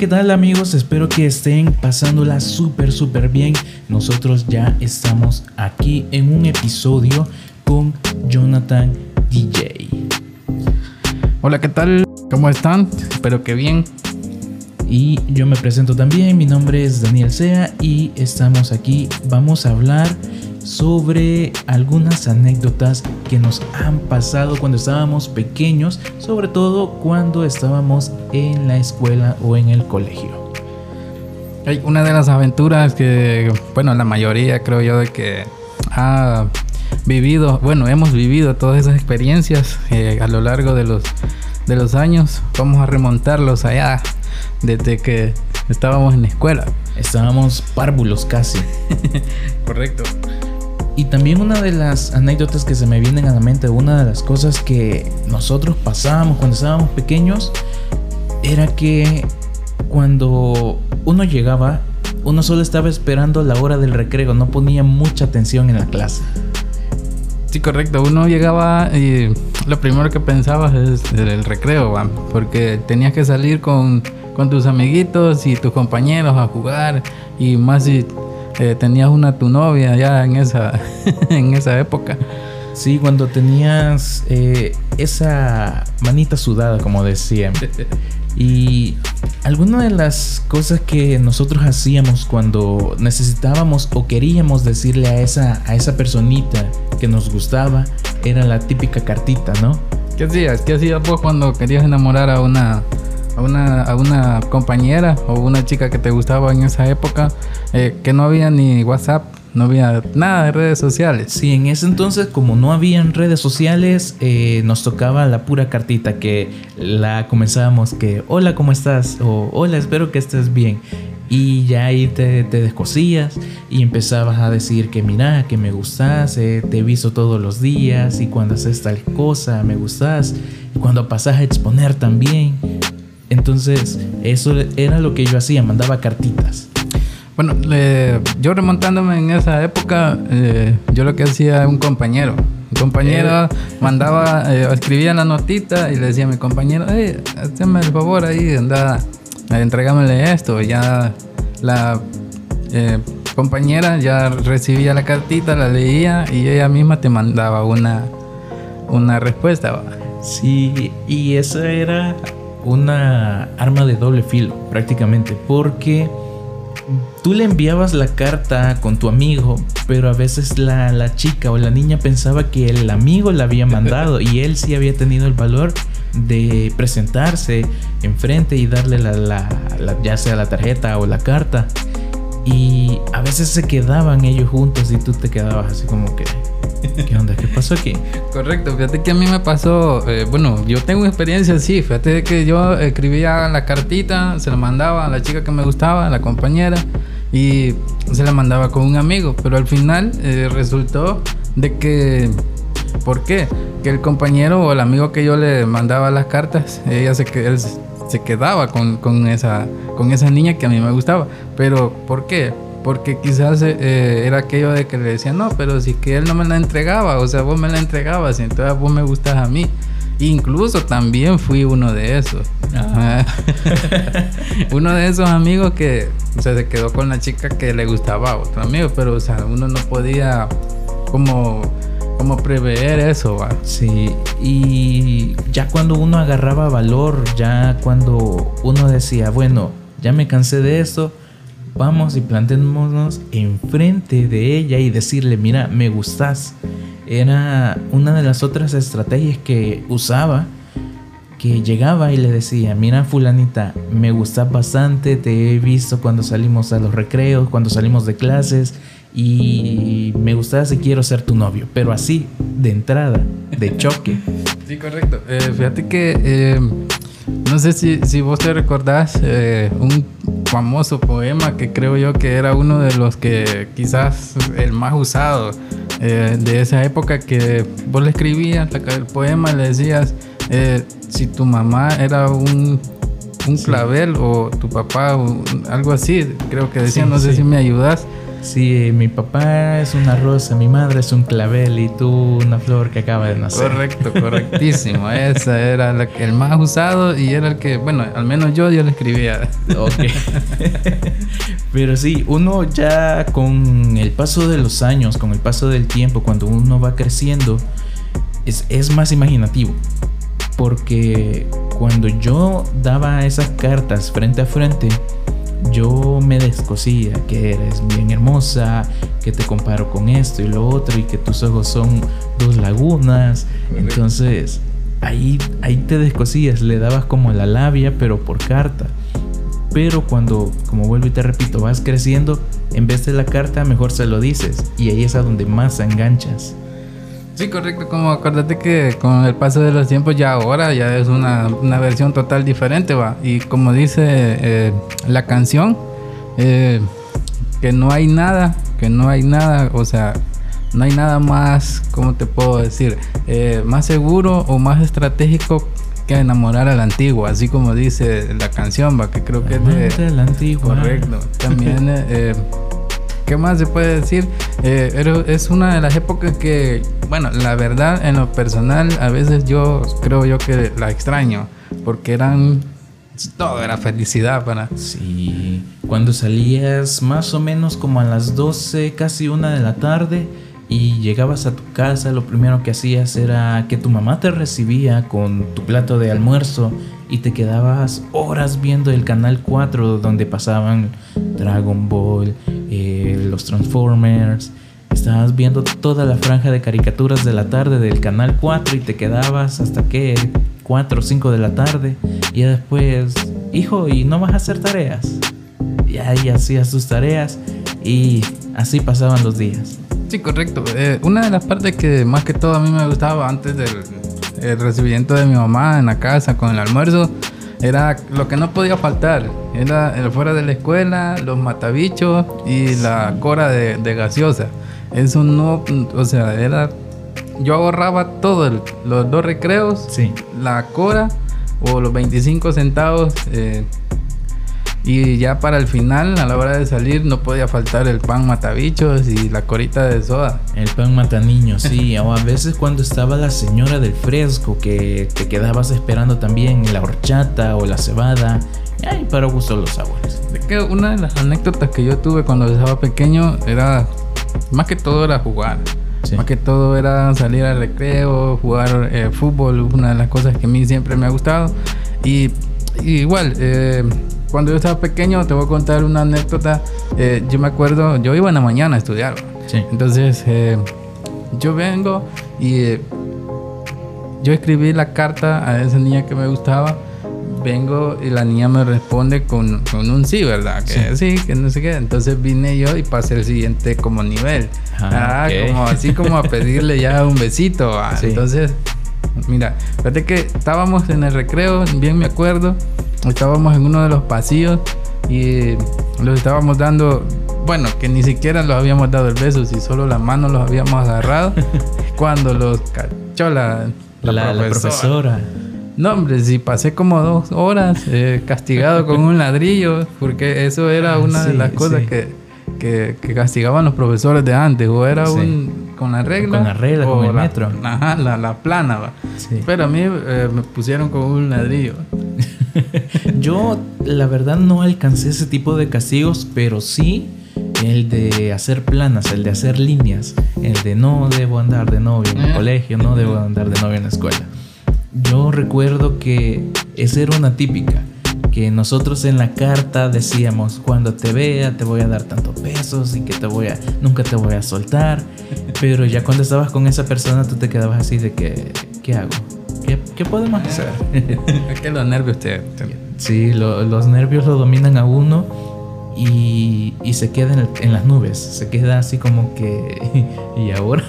¿Qué tal amigos? Espero que estén pasándola súper, súper bien. Nosotros ya estamos aquí en un episodio con Jonathan DJ. Hola, ¿qué tal? ¿Cómo están? Espero que bien. Y yo me presento también, mi nombre es Daniel Sea y estamos aquí. Vamos a hablar sobre algunas anécdotas que nos han pasado cuando estábamos pequeños, sobre todo cuando estábamos en la escuela o en el colegio. Hay una de las aventuras que, bueno, la mayoría creo yo de que ha vivido, bueno, hemos vivido todas esas experiencias eh, a lo largo de los, de los años. Vamos a remontarlos allá desde que estábamos en la escuela. Estábamos párvulos casi. Correcto. Y también una de las anécdotas que se me vienen a la mente, una de las cosas que nosotros pasábamos cuando estábamos pequeños, era que cuando uno llegaba, uno solo estaba esperando la hora del recreo, no ponía mucha atención en la clase. Sí, correcto. Uno llegaba y lo primero que pensabas es el recreo, porque tenías que salir con, con tus amiguitos y tus compañeros a jugar y más eh, tenías una tu novia ya en esa, en esa época. Sí, cuando tenías eh, esa manita sudada, como decían. Y alguna de las cosas que nosotros hacíamos cuando necesitábamos o queríamos decirle a esa, a esa personita que nos gustaba era la típica cartita, ¿no? ¿Qué hacías? ¿Qué hacías vos cuando querías enamorar a una, a una, compañera o una chica que te gustaba en esa época? Eh, que no había ni WhatsApp, no había nada de redes sociales. Sí, en ese entonces, como no habían redes sociales, eh, nos tocaba la pura cartita que la comenzábamos que, hola, ¿cómo estás? O hola, espero que estés bien. Y ya ahí te, te descosías y empezabas a decir que mira, que me gustas, eh, te visto todos los días y cuando haces tal cosa me gustas. Y cuando pasas a exponer también. Entonces, eso era lo que yo hacía, mandaba cartitas. Bueno, yo remontándome en esa época, eh, yo lo que hacía un compañero. Un compañero mandaba, eh, escribía la notita y le decía a mi compañero, hey, hazme el favor ahí, anda, entregámosle esto. Y ya la eh, compañera ya recibía la cartita, la leía y ella misma te mandaba una, una respuesta. Sí, y esa era una arma de doble filo, prácticamente, porque tú le enviabas la carta con tu amigo, pero a veces la, la, chica o la niña pensaba que el amigo la había mandado y él sí había tenido el valor de presentarse enfrente y darle la, la, la, ya sea la tarjeta o la carta. Y a veces se quedaban ellos juntos y tú te quedabas así como que, ¿Qué onda? ¿Qué pasó aquí? Correcto, fíjate que a mí me pasó, eh, bueno, yo tengo experiencia así, fíjate que yo escribía la cartita, se la mandaba a la chica que me gustaba, a la compañera, y se la mandaba con un amigo, pero al final eh, resultó de que, ¿por qué? Que el compañero o el amigo que yo le mandaba las cartas, ella se, él se quedaba con, con, esa, con esa niña que a mí me gustaba, pero ¿por qué? Porque quizás eh, era aquello de que le decía, no, pero si que él no me la entregaba, o sea, vos me la entregabas y entonces vos me gustas a mí. Incluso también fui uno de esos. Ah. uno de esos amigos que o sea, se quedó con la chica que le gustaba a otro amigo, pero o sea, uno no podía como, como prever eso. ¿va? Sí, y ya cuando uno agarraba valor, ya cuando uno decía, bueno, ya me cansé de esto, vamos y plantémonos enfrente de ella y decirle, mira, me gustas. Era una de las otras estrategias que usaba, que llegaba y le decía, mira fulanita, me gustas bastante, te he visto cuando salimos a los recreos, cuando salimos de clases y me gustas y quiero ser tu novio, pero así, de entrada, de choque. Sí, correcto. Eh, fíjate que... Eh, no sé si, si, vos te recordás, eh, un, famoso poema que creo yo que era uno de los que quizás el más usado eh, de esa época que vos le escribías el poema, le decías, eh, si tu mamá era un, un clavel o tu papá o algo así, creo que decía, no sé si me ayudas. Sí, mi papá es una rosa, mi madre es un clavel y tú una flor que acaba de nacer. Correcto, correctísimo. Esa era el más usado y era el que, bueno, al menos yo, yo le escribía. Ok. Pero sí, uno ya con el paso de los años, con el paso del tiempo, cuando uno va creciendo, es, es más imaginativo. Porque cuando yo daba esas cartas frente a frente, yo me descosía que eres bien hermosa, que te comparo con esto y lo otro y que tus ojos son dos lagunas. Entonces, ahí, ahí te descosías, le dabas como la labia, pero por carta. Pero cuando, como vuelvo y te repito, vas creciendo, en vez de la carta, mejor se lo dices. Y ahí es a donde más enganchas. Sí, correcto. Como acuérdate que con el paso de los tiempos ya ahora ya es una, versión total diferente, va. Y como dice eh, la canción, eh, que no hay nada, que no hay nada, o sea, no hay nada más, ¿cómo te puedo decir? Eh, más seguro o más estratégico que enamorar a la antigua, así como dice la canción, va, que creo que es de... la antigua. Correcto. También... ¿Qué más se puede decir? Eh, es una de las épocas que, bueno, la verdad, en lo personal, a veces yo creo yo que la extraño, porque eran todo era felicidad para. Sí, cuando salías más o menos como a las 12, casi una de la tarde, y llegabas a tu casa, lo primero que hacías era que tu mamá te recibía con tu plato de almuerzo y te quedabas horas viendo el canal 4 donde pasaban Dragon Ball, eh, los Transformers. Estabas viendo toda la franja de caricaturas de la tarde del canal 4 y te quedabas hasta que 4 o 5 de la tarde. Y después, hijo, ¿y no vas a hacer tareas? Y ahí hacías tus tareas y así pasaban los días. Sí, correcto. Eh, una de las partes que más que todo a mí me gustaba antes del recibimiento de mi mamá en la casa con el almuerzo era lo que no podía faltar. Era el fuera de la escuela, los matabichos y la cora de, gaseosa. Eso no, o sea, era. Yo ahorraba todo, los dos recreos, sí. la cora o los 25 centavos. Eh, y ya para el final, a la hora de salir, no podía faltar el pan matabichos y la corita de soda. El pan mata niños, sí. o a veces cuando estaba la señora del fresco, que te quedabas esperando también la horchata o la cebada. Ay, para gusto los sabores. De que una de las anécdotas que yo tuve cuando estaba pequeño era, más que todo era jugar. Más que todo era salir al recreo, jugar eh, fútbol, una de las cosas que a mí siempre me ha gustado. Y, y igual, eh, cuando yo estaba pequeño, te voy a contar una anécdota. Eh, yo me acuerdo, yo iba en la mañana a estudiar. Entonces, eh, yo vengo y eh, yo escribí la carta a esa niña que me gustaba. Vengo y la niña me responde con, con un sí, ¿verdad? Que sí. que no sé qué. Entonces vine yo y pasé el siguiente como nivel. Ah, ah como así como a pedirle ya un besito. Ah, entonces, mira, fíjate que estábamos en el recreo, bien me acuerdo estábamos en uno de los pasillos y los estábamos dando, bueno, que ni siquiera los habíamos dado el beso, si solo las manos los habíamos agarrado, cuando los cachó la, la, profesora. No, hombre, si pasé como dos horas eh, castigado con un ladrillo, porque eso era una de las cosas que, que, castigaban los profesores de antes, o era un con la regla. Con la regla, con el metro. Ajá, la, la plana, va. Pero a mí eh, me pusieron con un ladrillo. Yo, la verdad, no alcancé ese tipo de castigos, pero sí el de hacer planas, el de hacer líneas, el de no debo andar de novio en el colegio, no debo andar de novio en la escuela. Yo recuerdo que esa era una típica, que nosotros en la carta decíamos, cuando te vea te voy a dar tantos pesos y que te voy a, nunca te voy a soltar, pero ya cuando estabas con esa persona tú te quedabas así de que, ¿qué hago? ¿Qué, podemos hacer? es que los nervios te... Sí, los nervios lo dominan a uno y, se queda en, las nubes. Se queda así como que... ¿Y ahora?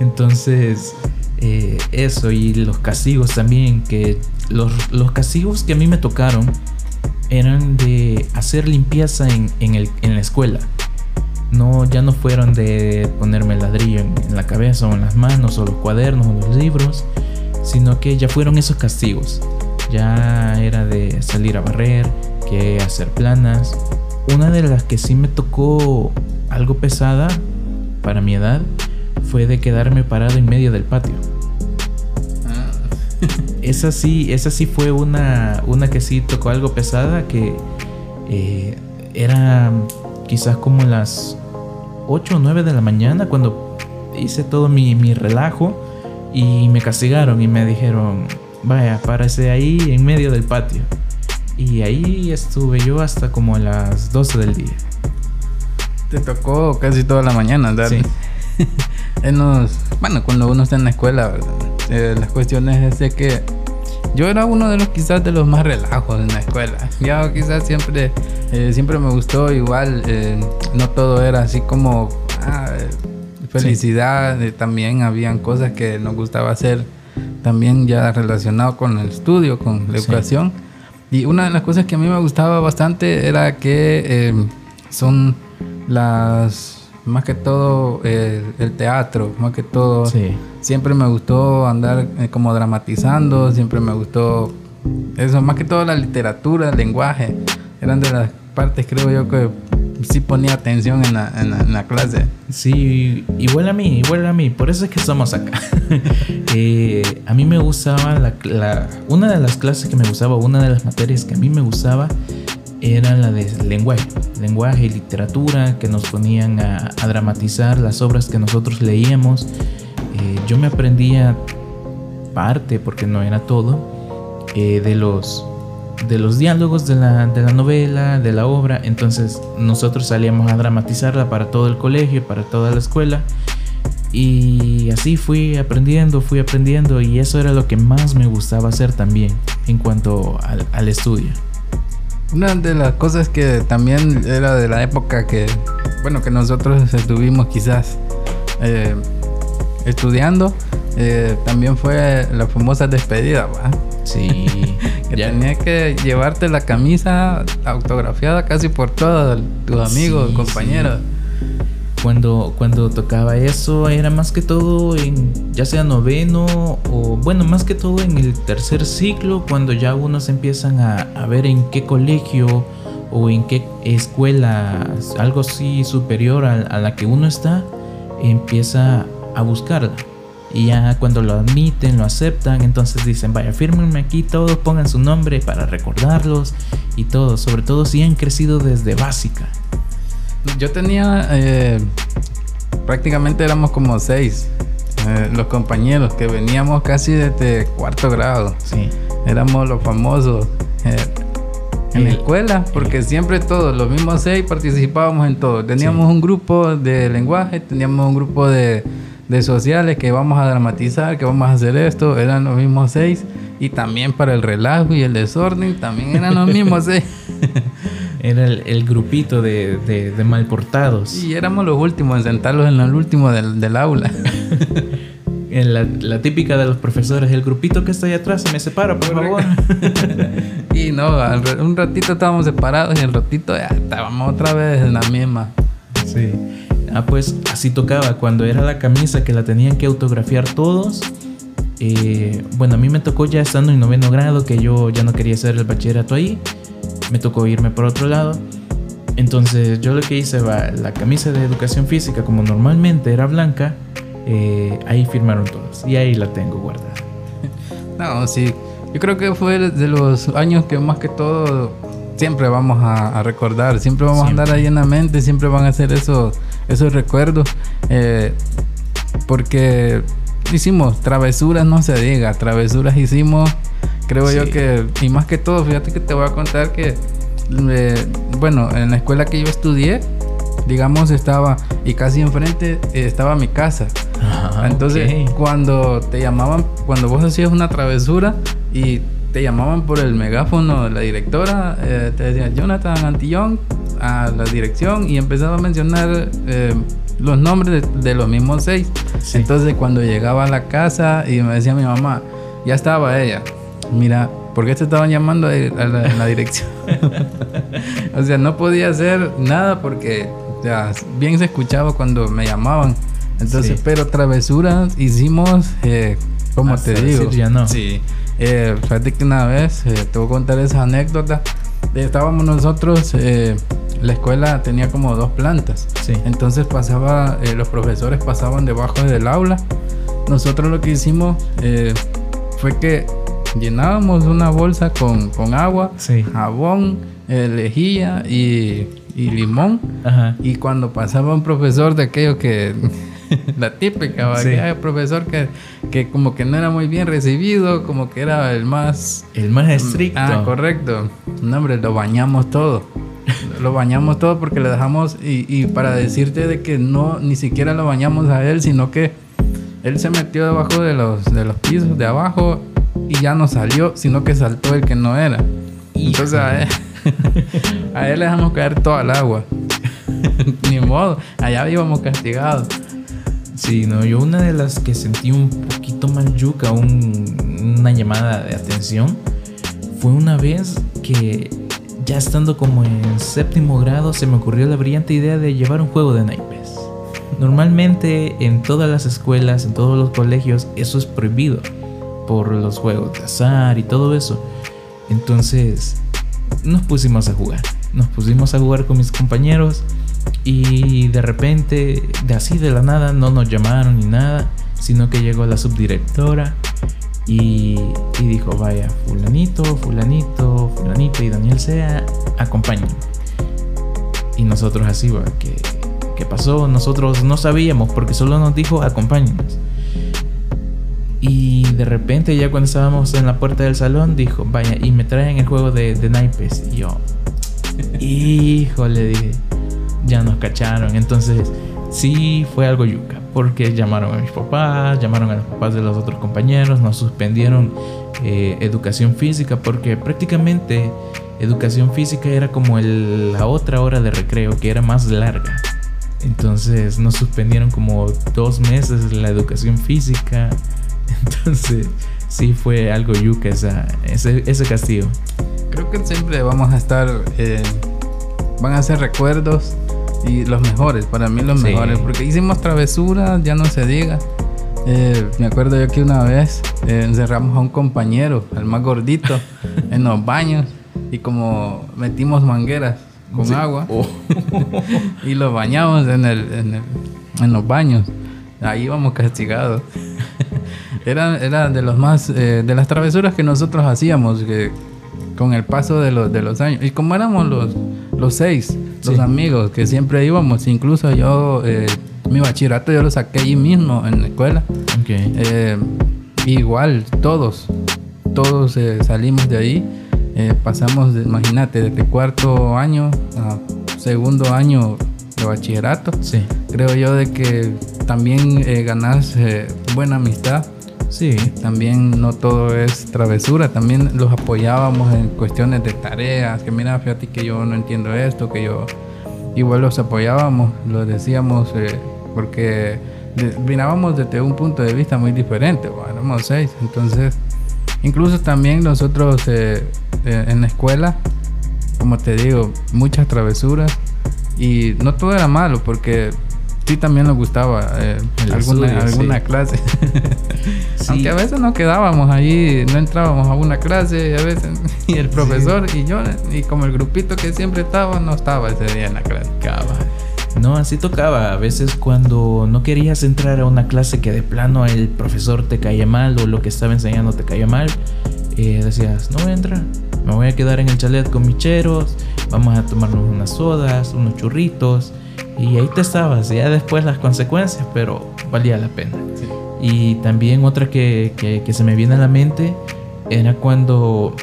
Entonces, eh, eso y los castigos también, que los, los castigos que a mí me tocaron eran de hacer limpieza en, en, el, en la escuela. No, ya no fueron de ponerme el ladrillo en, en, la cabeza o en las manos o los cuadernos o los libros, sino que ya fueron esos castigos. Ya era de salir a barrer, que hacer planas. Una de las que sí me tocó algo pesada para mi edad fue de quedarme parado en medio del patio. Esa sí, esa sí fue una, una que sí tocó algo pesada que eh, era quizás como las 8 o 9 de la mañana cuando hice todo mi, mi relajo y me castigaron y me dijeron, vaya, párese ahí en medio del patio. Y ahí estuve yo hasta como las 12 del día. Te tocó casi toda la mañana andar. Sí. en los, bueno, cuando uno está en la escuela, eh, las cuestiones es de que yo era uno de los quizás de los más relajos en la escuela. Yo quizás siempre, eh, siempre me gustó igual, eh, no todo era así como ah, felicidad, sí. también habían cosas que nos gustaba hacer también ya relacionado con el estudio, con la educación. Sí. Y una de las cosas que a mí me gustaba bastante era que son las más que todo eh, el teatro, más que todo. Sí. Siempre me gustó andar eh, como dramatizando, siempre me gustó eso, más que todo la literatura, el lenguaje. Eran de las partes, creo yo, que sí ponía atención en la, en la, en la clase. Sí, igual a mí, igual a mí. Por eso es que estamos acá. eh, a mí me gustaba la, la, una de las clases que me gustaba, una de las materias que a mí me gustaba era la de lenguaje, lenguaje y literatura, que nos ponían a, a dramatizar las obras que nosotros leíamos. Eh, yo me aprendía parte, porque no era todo, eh, de, los, de los diálogos de la, de la novela, de la obra. Entonces nosotros salíamos a dramatizarla para todo el colegio, para toda la escuela. Y así fui aprendiendo, fui aprendiendo y eso era lo que más me gustaba hacer también en cuanto al, al estudio. Una de las cosas que también era de la época que, bueno, que nosotros estuvimos quizás eh, estudiando, eh, también fue la famosa despedida, ¿va? Sí. que ya. tenía que llevarte la camisa autografiada casi por todos tus amigos, sí, compañeros. Sí. Cuando, cuando tocaba eso era más que todo en ya sea noveno o bueno más que todo en el tercer ciclo cuando ya unos empiezan a, a ver en qué colegio o en qué escuela algo así superior a, a la que uno está empieza a buscarla y ya cuando lo admiten, lo aceptan, entonces dicen, vaya, fírmenme aquí todos, pongan su nombre para recordarlos y todo, sobre todo si han crecido desde básica. Yo tenía, eh, prácticamente éramos como seis, eh, los compañeros que veníamos casi desde cuarto grado. Sí. Éramos los famosos. Eh, en la escuela, porque siempre todos, los mismos seis, participábamos en todo. Teníamos sí. un grupo de lenguaje, teníamos un grupo de, de sociales que vamos a dramatizar, que vamos a hacer esto, eran los mismos seis. Y también para el relajo y el desorden, también eran los mismos seis. Era el, el grupito de, de, de, malportados. Y éramos los últimos en sentarlos en el último del, del aula. la, la, típica de los profesores, el grupito que está ahí atrás se me separa, por favor. y no, un ratito estábamos separados y el ratito ya estábamos otra vez en la misma. Sí. Ah, pues así tocaba. Cuando era la camisa que la tenían que autografiar todos. Eh, bueno, a mí me tocó ya estando en noveno grado que yo ya no quería hacer el bachillerato ahí me tocó irme por otro lado. Entonces yo lo que hice va, la camisa de educación física como normalmente era blanca, eh, ahí firmaron todos y ahí la tengo guardada. No, sí, yo creo que fue de los años que más que todo siempre vamos a, a recordar, siempre vamos siempre. a andar ahí en la mente, siempre van a ser esos, esos recuerdos, eh, porque hicimos travesuras, no se diga, travesuras hicimos Creo sí. yo que, y más que todo, fíjate que te voy a contar que, eh, bueno, en la escuela que yo estudié, digamos, estaba, y casi enfrente eh, estaba mi casa. Ah, Entonces, okay. cuando te llamaban, cuando vos hacías una travesura y te llamaban por el megáfono de la directora, eh, te decía Jonathan Antillón a la dirección y empezaba a mencionar eh, los nombres de, de, los mismos seis. Sí. Entonces, cuando llegaba a la casa y me decía mi mamá, ya estaba ella, mira, ¿por qué te estaban llamando a la, en la dirección? o sea, no podía hacer nada porque ya, bien se escuchaba cuando me llamaban. Entonces, Sí. pero travesuras hicimos, eh, como Hasta te digo. ya no. Sí. Eh, fíjate que una vez, eh, te voy a contar esa anécdota. Estábamos nosotros, eh, la escuela tenía como dos plantas. Sí. Entonces pasaba, eh, los profesores pasaban debajo del aula. Nosotros lo que hicimos eh, fue que llenábamos una bolsa con, con agua, Sí. jabón, eh, lejía y, y limón. Ajá. Y cuando pasaba un profesor de aquello que... la típica, ¿va? Sí. que hay un profesor que, que como que no era muy bien recibido, como que era el más... El más estricto. Ah, correcto. No, hombre, lo bañamos todo. lo bañamos todo porque le dejamos... Y, y para decirte de que no, ni siquiera lo bañamos a él, sino que él se metió debajo de los, de los pisos de abajo y ya no salió, sino que saltó el que no era. Entonces a él, a él le dejamos caer toda el agua. Ni modo, allá íbamos castigados. Sí, no, yo una de las que sentí un poquito mal yuca, un- una llamada de atención, fue una vez que ya estando como en séptimo grado se me ocurrió la brillante idea de llevar un juego de naipes. Normalmente en todas las escuelas, en todos los colegios, eso es prohibido por los juegos de azar y todo eso. Entonces nos pusimos a jugar. Nos pusimos a jugar con mis compañeros y de repente, de así de la nada, no nos llamaron ni nada, sino que llegó la subdirectora y, dijo, vaya, fulanito, fulanito, fulanito y Daniel Sea, acompañen. Y nosotros así, va, ¿qué, ¿qué pasó? Nosotros no sabíamos porque solo nos dijo, acompáñenos. Y de repente, ya cuando estábamos en la puerta del salón, dijo, vaya, y me traen el juego de, de naipes. Y yo, híjole, dije, ya nos cacharon. Entonces, sí fue algo yuca, porque llamaron a mis papás, llamaron a los papás de los otros compañeros, nos suspendieron eh, educación física, porque prácticamente educación física era como el- la otra hora de recreo, que era más larga. Entonces nos suspendieron como dos meses la educación física. Entonces sí fue algo yuca esa, ese, ese castigo. Creo que siempre vamos a estar, eh, van a ser recuerdos y los mejores, para mí los Sí. mejores, porque hicimos travesuras, ya no se diga. Eh, me acuerdo yo que una vez eh, encerramos a un compañero, al más gordito, en los baños y como metimos mangueras con Sí. agua Oh. y lo bañamos en, el, en, el- en los baños. Ahí íbamos castigados. Era, era de los más eh, de las travesuras que nosotros hacíamos que con el paso de los, de los años. Y como éramos los, los seis, los Sí. amigos que siempre íbamos, incluso yo, eh, mi bachillerato yo lo saqué allí mismo en la escuela. Eh, igual, todos, todos eh, salimos de ahí. Eh, pasamos, de- imagínate, desde cuarto año a segundo año de bachillerato. Sí. Creo yo de que también ganas eh, buena amistad. Sí. También no todo es travesura, también los apoyábamos en cuestiones de tareas, que mira, fíjate que yo no entiendo esto, que yo igual los apoyábamos, los decíamos, eh, porque mirábamos desde un punto de vista muy diferente, bueno, éramos seis, entonces incluso también nosotros eh, eh, en la escuela, como te digo, muchas travesuras y no todo era malo, porque sí también nos gustaba eh, alguna, alguna sí. clase. Sí. Aunque a veces nos quedábamos allí, no entrábamos a una clase, y a veces, y el profesor y yo, y como el grupito que siempre estaba, no estaba ese día en la clase. No, así tocaba. A veces cuando no querías entrar a una clase que de plano el profesor te caía mal o lo que estaba enseñando te caía mal, eh, decías, no voy a entrar. Me voy a quedar en el chalet con mis cheros, vamos a tomarnos unas sodas, unos churritos. Y ahí te estabas, ya después las consecuencias, pero valía la pena. Y también otra que, que- que se me viene a la mente era cuando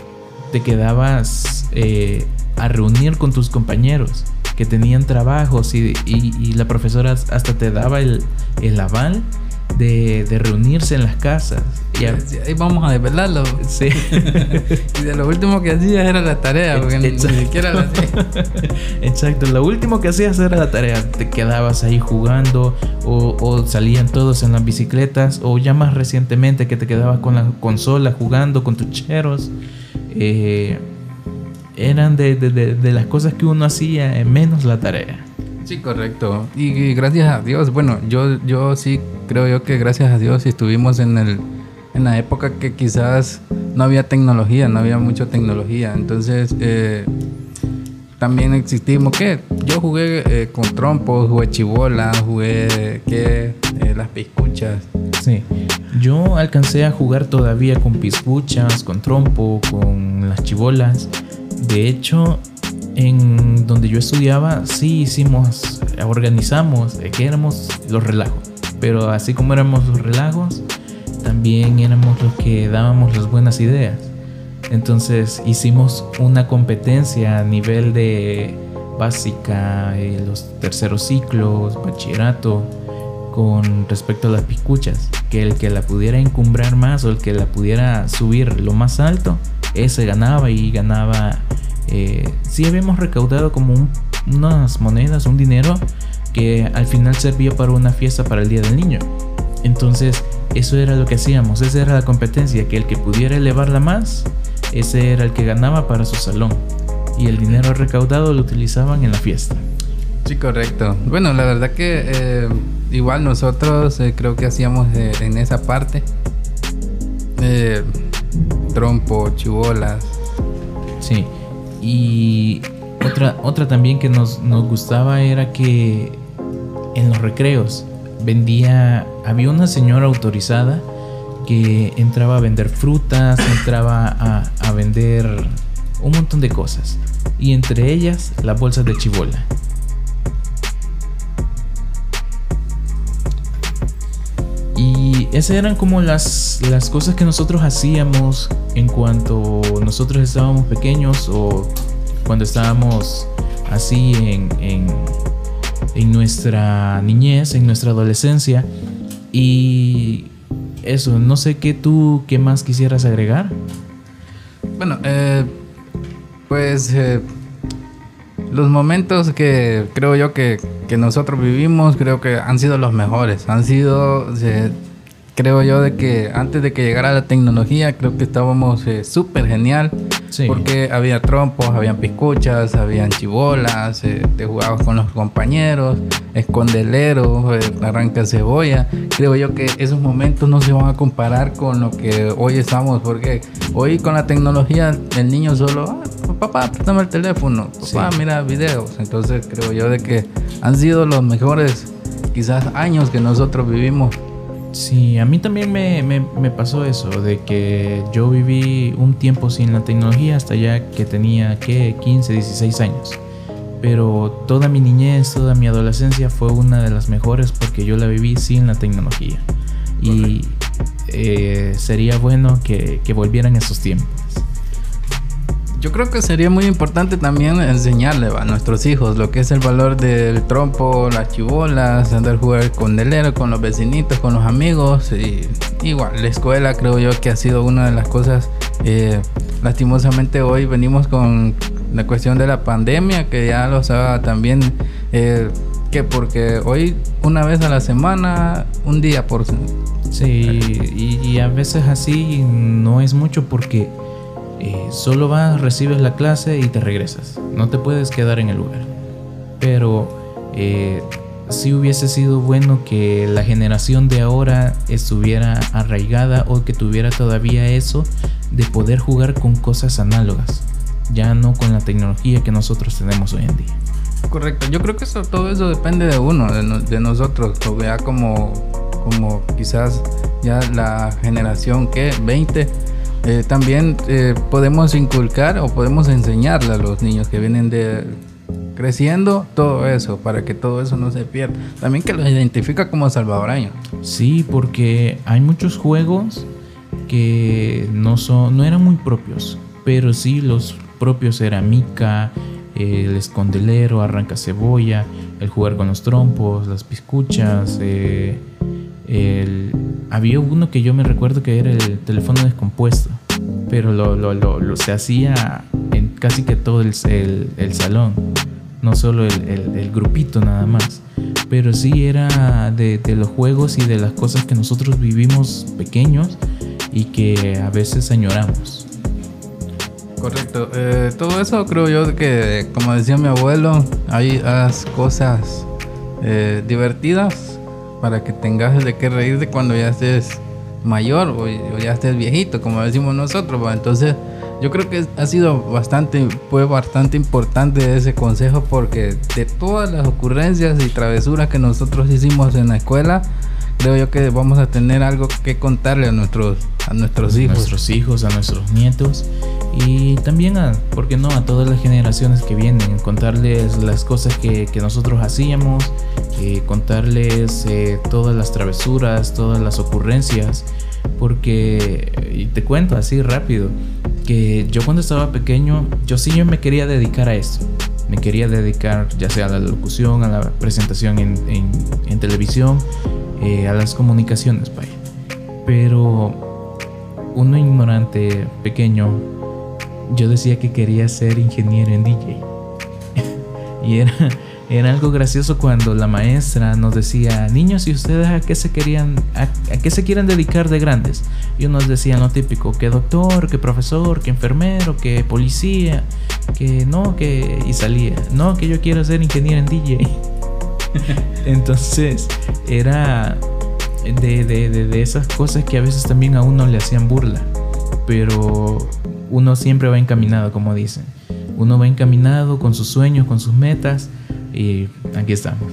te quedabas eh, a reunir con tus compañeros que tenían trabajos y, y- y la profesora hasta te daba el, el aval de, de reunirse en las casas. Y a- Ahí vamos a desvelarlo. sí. Y de lo último que hacías era la tarea, porque ni, ni Exacto. siquiera la. Exacto, lo último que hacías era la tarea, te quedabas ahí jugando o, o salían todos en las bicicletas o ya más recientemente que te quedabas con la consola jugando con tus cheros. eh, eran de, de- de- de las cosas que uno hacía, menos la tarea. Sí, correcto. Y, gracias a Dios, bueno, yo, yo sí creo yo que gracias a Dios estuvimos en el en la época que quizás no había tecnología, no había mucha tecnología. Entonces, eh, también existimos, ¿qué? Yo jugué eh, con trompos, jugué chibola, jugué, ¿qué? Eh, las piscuchas. Sí, yo alcancé a jugar todavía con piscuchas, con trompo, con las chibolas. De hecho, en donde yo estudiaba, sí hicimos, organizamos, que éramos los relajos. Pero así como éramos los relajos, también éramos los que dábamos las buenas ideas. Entonces hicimos una competencia a nivel de básica, eh, los terceros ciclos, bachillerato, con respecto a las piscuchas. Que el que la pudiera encumbrar más o el que la pudiera subir lo más alto, ese ganaba y ganaba. Eh, sí habíamos recaudado como un- unas monedas, un dinero que al final servía para una fiesta para el Día del Niño. Entonces, eso era lo que hacíamos, esa era la competencia, que el que pudiera elevarla más, ese era el que ganaba para su salón. Y el dinero recaudado lo utilizaban en la fiesta. Sí, correcto. Bueno, la verdad que eh, igual nosotros eh, creo que hacíamos eh, en esa parte trompo, chibolas. Sí. Y otra, otra también que nos, nos gustaba era que en los recreos vendía, había una señora autorizada que entraba a vender frutas, entraba a, a vender un montón de cosas. Y entre ellas las bolsas de chibola. Esas eran como las, las cosas que nosotros hacíamos en cuanto nosotros estábamos pequeños o cuando estábamos así en, en, en nuestra niñez, en nuestra adolescencia. Y eso, no sé qué tú, qué más quisieras agregar. Bueno, eh, pues eh, los momentos que creo yo que, que nosotros vivimos, creo que han sido los mejores. Han sido, eh, creo yo, de que antes de que llegara la tecnología, creo que estábamos eh, súper genial. Sí. Porque había trompos, habían piscuchas, habían chibolas, eh, te jugabas con los compañeros, escondelero, eh, arranca cebolla. Creo yo que esos momentos no se van a comparar con lo que hoy estamos, porque hoy con la tecnología el niño solo, ah, papá, préstame el teléfono, papá, Sí. mira videos. Entonces creo yo de que han sido los mejores quizás años que nosotros vivimos. Sí, a mí también me, me- me pasó eso, de que yo viví un tiempo sin la tecnología hasta ya que tenía, ¿qué? 15, 16 años. Pero toda mi niñez, toda mi adolescencia fue una de las mejores porque yo la viví sin la tecnología. Y eh, sería bueno que, que volvieran esos tiempos. Yo creo que sería muy importante también enseñarle a nuestros hijos lo que es el valor del trompo, las chibolas, andar a jugar con delero, con los vecinitos, con los amigos. Y igual, la escuela creo yo que ha sido una de las cosas. eh, lastimosamente hoy venimos con la cuestión de la pandemia, que ya lo estaba también. eh, que porque hoy una vez a la semana, un día por Sí, y, y a veces así no es mucho porque solo vas, recibes la clase y te regresas. No te puedes quedar en el lugar. Pero eh, sí hubiese sido bueno que la generación de ahora estuviera arraigada o que tuviera todavía eso de poder jugar con cosas análogas. Ya no con la tecnología que nosotros tenemos hoy en día. Correcto, yo creo que eso, todo eso depende de uno, de, no- de nosotros, o vea como, como quizás ya la generación que 20, eh, también eh, podemos inculcar o podemos enseñarle a los niños que vienen de creciendo todo eso, para que todo eso no se pierda. También que los identifica como salvadoreños. Sí, porque hay muchos juegos que no son, no eran muy propios, pero sí los propios era Mica, el escondelero, arranca cebolla, el jugar con los trompos, las piscuchas, eh, el- había uno que yo me recuerdo que era el teléfono descompuesto, pero lo, lo- lo- lo- se hacía en casi que todo el, el- el salón, no solo el, el- grupito nada más, pero sí era de, de los juegos y de las cosas que nosotros vivimos pequeños y que a veces añoramos. Correcto. Eh, todo eso creo yo que, como decía mi abuelo, hay cosas eh, divertidas para que tengas de qué reírte cuando ya estés mayor o, ya estés viejito, como decimos nosotros. Entonces, yo creo que ha sido bastante, fue bastante importante ese consejo porque de todas las ocurrencias y travesuras que nosotros hicimos en la escuela, creo yo que vamos a tener algo que contarle a nuestros, a nuestros hijos. A nuestros hijos, a nuestros nietos y también a, ¿por qué no?, a todas las generaciones que vienen, contarles las cosas que, que nosotros hacíamos, eh, contarles eh, todas las travesuras, todas las ocurrencias, porque, y te cuento así rápido, que yo cuando estaba pequeño, yo sí yo me quería dedicar a esto. Me quería dedicar ya sea a la locución, a la presentación en, en, en televisión, eh, a las comunicaciones, vaya. Pero uno ignorante, pequeño, yo decía que quería ser ingeniero en DJ. y era, era algo gracioso cuando la maestra nos decía, niños, ¿y ustedes a qué se querían, a, qué se quieren dedicar de grandes? Y unos decían lo típico, que doctor, que profesor, que enfermero, que policía, que no, que... Y salía, no, que yo quiero ser ingeniero en DJ. Entonces era de, de, de, esas cosas que a veces también a uno le hacían burla. Pero uno siempre va encaminado, como dicen. Uno va encaminado con sus sueños, con sus metas y aquí estamos.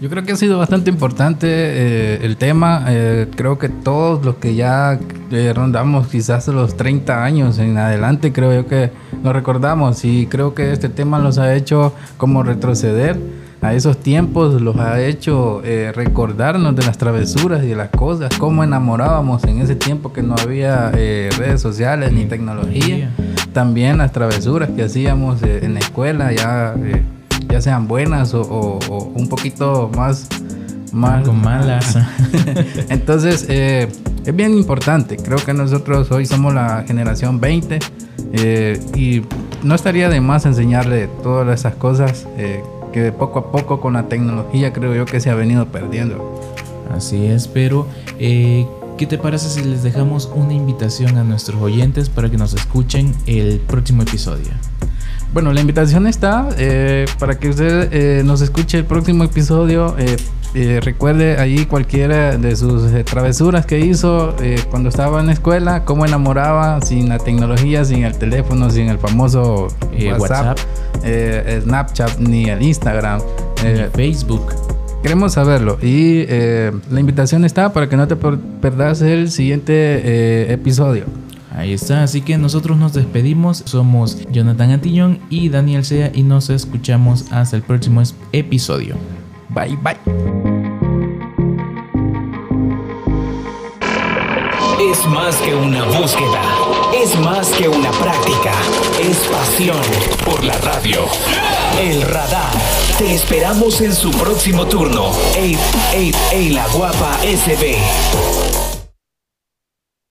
Yo creo que ha sido bastante importante eh, el tema. Eh, creo que todos los que ya eh, rondamos quizás los 30 años en adelante, creo yo que lo recordamos y creo que este tema nos ha hecho como retroceder a esos tiempos, los ha hecho recordarnos de las travesuras y de las cosas, cómo enamorábamos en ese tiempo que no había redes sociales ni tecnología. También las travesuras que hacíamos en la escuela ya ya sean buenas o, un poquito más, más malas. Entonces, eh, es bien importante. Creo que nosotros hoy somos la generación 20 eh, y no estaría de más enseñarle todas esas cosas eh, que poco a poco con la tecnología creo yo que se ha venido perdiendo. Así es, pero ¿qué te parece si les dejamos una invitación a nuestros oyentes para que nos escuchen el próximo episodio? Bueno, la invitación está eh, para que usted eh, nos escuche el próximo episodio. Eh, recuerde allí cualquiera de sus travesuras que hizo cuando estaba en la escuela, cómo enamoraba sin la tecnología, sin el teléfono, sin el famoso WhatsApp, Snapchat, ni el Instagram, Facebook. Queremos saberlo y la invitación está para que no te perdas el siguiente episodio. Ahí está, así que nosotros nos despedimos. Somos Jonathan Antillón y Daniel Sea y nos escuchamos hasta el próximo episodio. Bye bye. Es más que una búsqueda, es más que una práctica, es pasión por la radio. El radar. Te esperamos en su próximo turno. Ey, ey, ey, la guapa SB.